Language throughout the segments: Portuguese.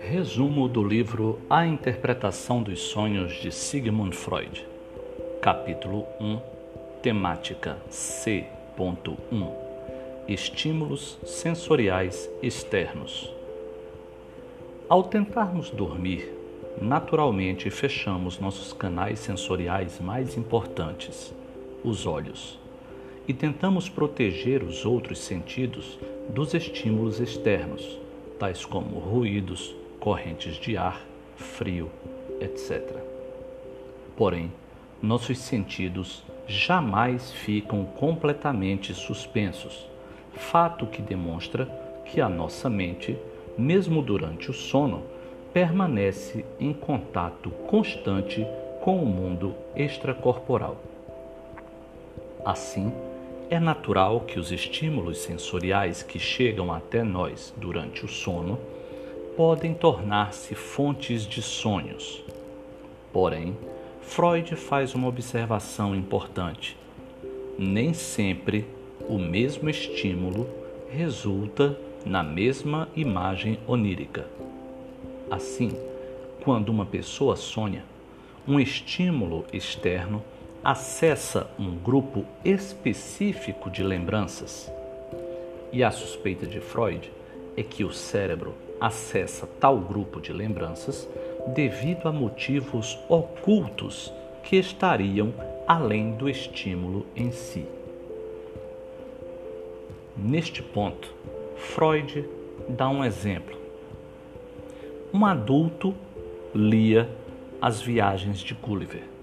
Resumo do livro A Interpretação dos Sonhos de Sigmund Freud. Capítulo 1, temática C.1 Estímulos sensoriais externos. Ao tentarmos dormir, naturalmente fechamos nossos canais sensoriais mais importantes, os olhos, e tentamos proteger os outros sentidos dos estímulos externos, tais como ruídos, correntes de ar, frio, etc. Porém, nossos sentidos jamais ficam completamente suspensos, fato que demonstra que a nossa mente, mesmo durante o sono, permanece em contato constante com o mundo extracorporal. Assim, é natural que os estímulos sensoriais que chegam até nós durante o sono podem tornar-se fontes de sonhos. Porém, Freud faz uma observação importante. Nem sempre o mesmo estímulo resulta na mesma imagem onírica. Assim, quando uma pessoa sonha, um estímulo externo acessa um grupo específico de lembranças. E a suspeita de Freud é que o cérebro acessa tal grupo de lembranças devido a motivos ocultos que estariam além do estímulo em si. Neste ponto, Freud dá um exemplo. Um adulto lia As Viagens de Gulliver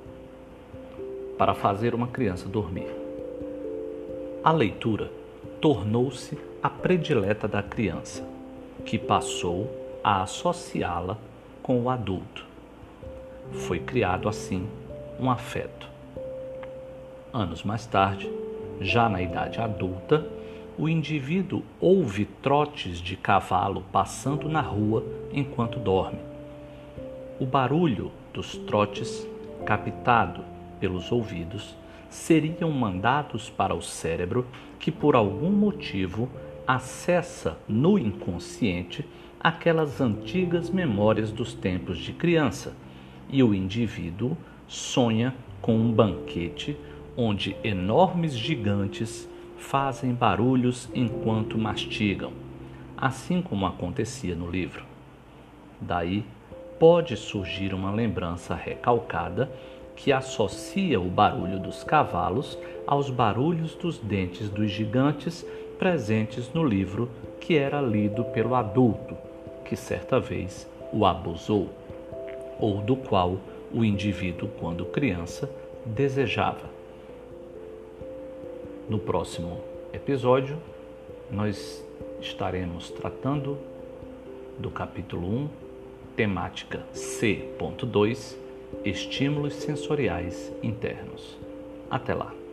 para fazer uma criança dormir. A leitura tornou-se a predileta da criança que passou a associá-la com o adulto. Foi criado assim um afeto. Anos mais tarde, já na idade adulta, o indivíduo ouve trotes de cavalo passando na rua enquanto dorme. O barulho dos trotes, captado pelos ouvidos, seriam mandados para o cérebro que, por algum motivo, acessa no inconsciente aquelas antigas memórias dos tempos de criança e o indivíduo sonha com um banquete onde enormes gigantes fazem barulhos enquanto mastigam, assim como acontecia no livro. Daí pode surgir uma lembrança recalcada que associa o barulho dos cavalos aos barulhos dos dentes dos gigantes presentes no livro que era lido pelo adulto, que certa vez o abusou, ou do qual o indivíduo, quando criança, desejava. No próximo episódio, nós estaremos tratando do capítulo 1, temática C.2 Estímulos sensoriais internos. Até lá!